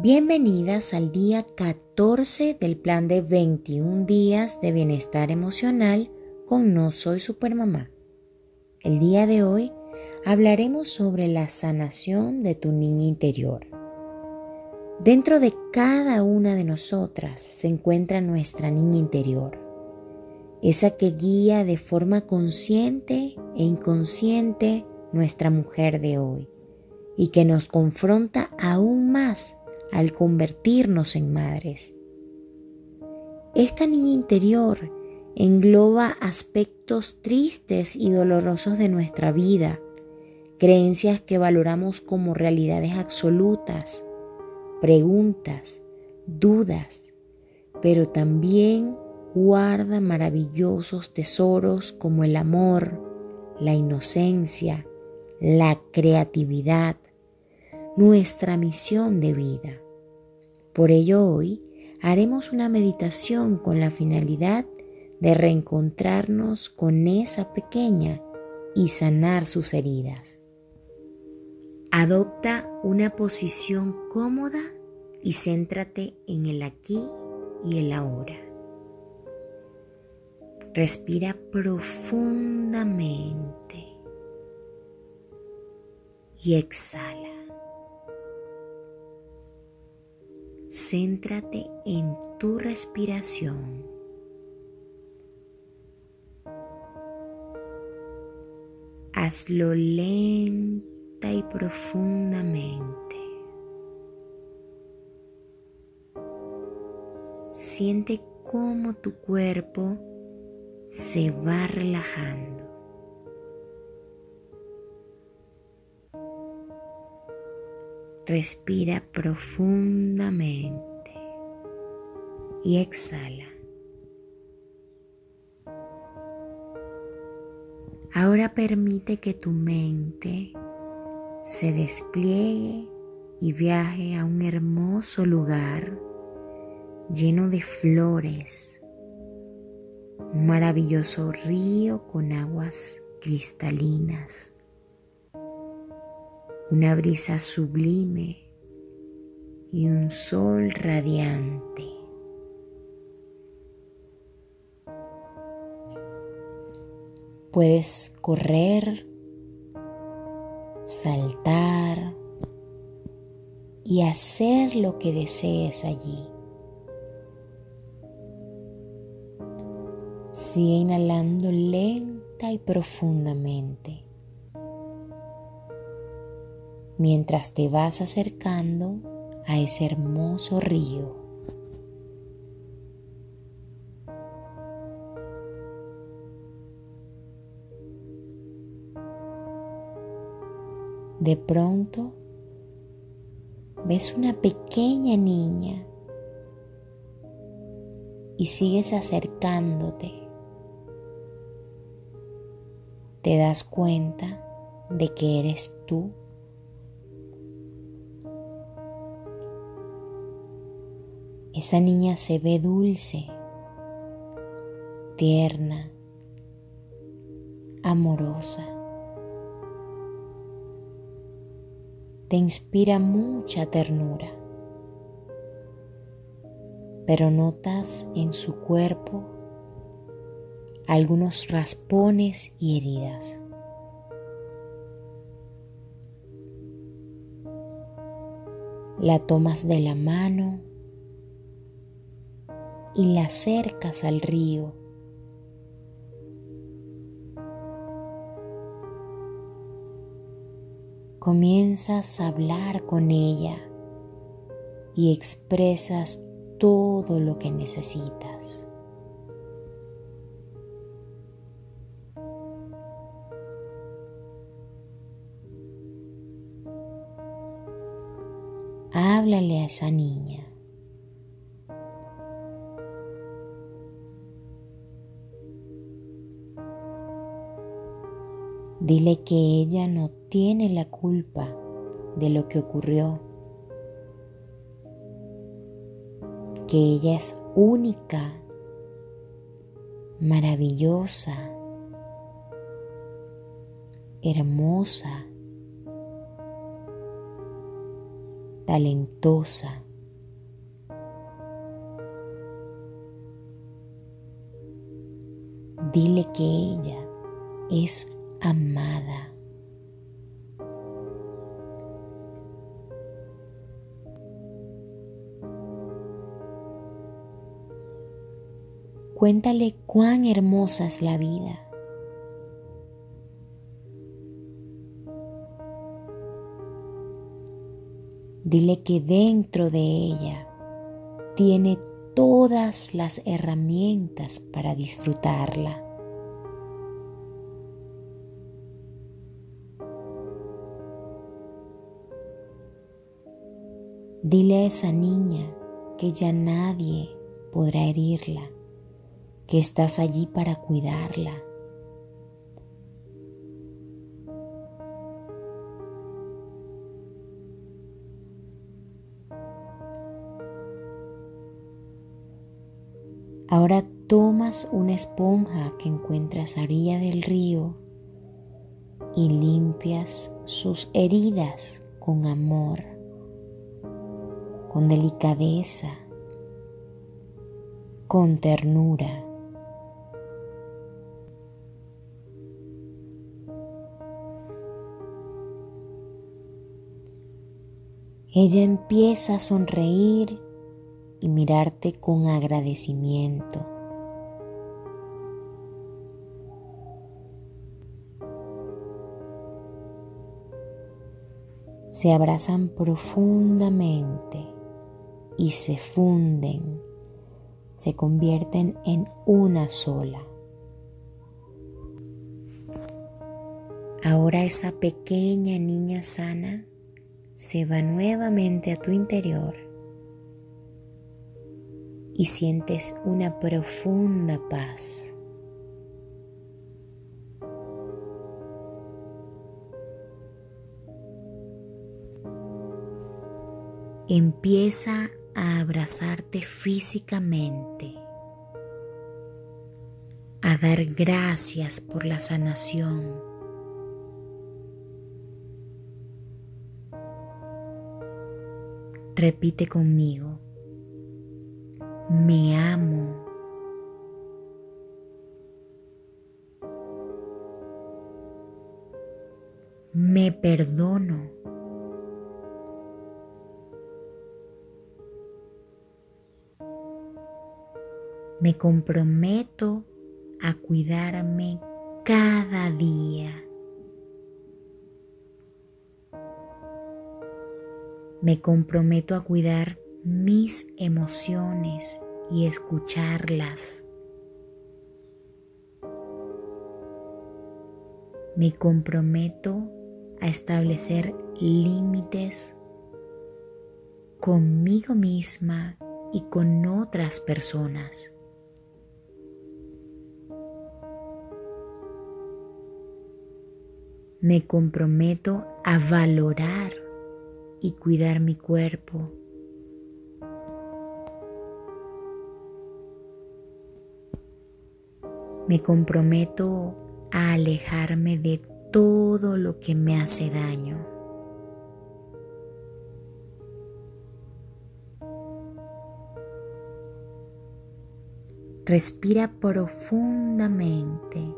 Bienvenidas al día 14 del plan de 21 días de bienestar emocional con No Soy Supermamá. El día de hoy hablaremos sobre la sanación de tu niña interior. Dentro de cada una de nosotras se encuentra nuestra niña interior, esa que guía de forma consciente e inconsciente nuestra mujer de hoy y que nos confronta aún más al convertirnos en madres. Esta niña interior engloba aspectos tristes y dolorosos de nuestra vida, creencias que valoramos como realidades absolutas, preguntas, dudas, pero también guarda maravillosos tesoros como el amor, la inocencia, la creatividad, nuestra misión de vida. Por ello hoy haremos una meditación con la finalidad de reencontrarnos con esa pequeña y sanar sus heridas. Adopta una posición cómoda y céntrate en el aquí y el ahora. Respira profundamente y exhala. Céntrate en tu respiración. Hazlo lenta y profundamente. Siente cómo tu cuerpo se va relajando. Respira profundamente. Y exhala. Ahora permite que tu mente se despliegue y viaje a un hermoso lugar lleno de flores, un maravilloso río con aguas cristalinas una brisa sublime y un sol radiante. Puedes correr, saltar y hacer lo que desees allí. Sigue inhalando lenta y profundamente mientras te vas acercando a ese hermoso río. De pronto ves una pequeña niña y sigues acercándote. Te das cuenta de que eres tú Esa niña se ve dulce, tierna, amorosa. Te inspira mucha ternura, pero notas en su cuerpo algunos raspones y heridas. La tomas de la mano y la acercas al río. Comienzas a hablar con ella y expresas todo lo que necesitas. Háblale a esa niña. Dile que ella no tiene la culpa de lo que ocurrió, que ella es única, maravillosa, hermosa, talentosa. Dile que ella es amada. Cuéntale cuán hermosa es la vida. Dile que dentro de ella tiene todas las herramientas para disfrutarla. Dile a esa niña que ya nadie podrá herirla, que estás allí para cuidarla. Ahora tomas una esponja que encuentras a orilla del río y limpias sus heridas con amor, con delicadeza, con ternura. Ella empieza a sonreír y mirarte con agradecimiento. Se abrazan profundamente y se funden, se convierten en una sola. Ahora esa pequeña niña sana se va nuevamente a tu interior y sientes una profunda paz. Empieza a abrazarte físicamente, a dar gracias por la sanación. Repite conmigo me amo. Me perdono. Me comprometo a cuidarme cada día. Me comprometo a cuidar mis emociones y escucharlas. Me comprometo a establecer límites conmigo misma y con otras personas. Me comprometo a valorar y cuidar mi cuerpo Me comprometo a alejarme de todo lo que me hace daño. Respira profundamente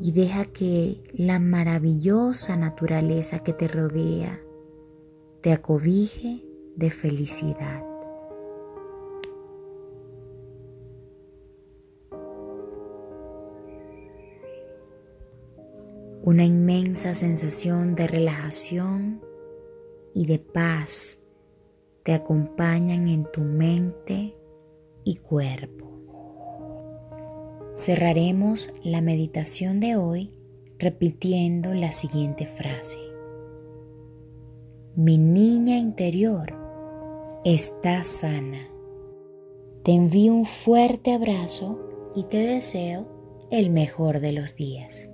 y deja que la maravillosa naturaleza que te rodea te acobije de felicidad. Una inmensa sensación de relajación y de paz te acompañan en tu mente y cuerpo. Cerraremos la meditación de hoy repitiendo la siguiente frase. Mi niña interior está sana. Te envío un fuerte abrazo y te deseo el mejor de los días.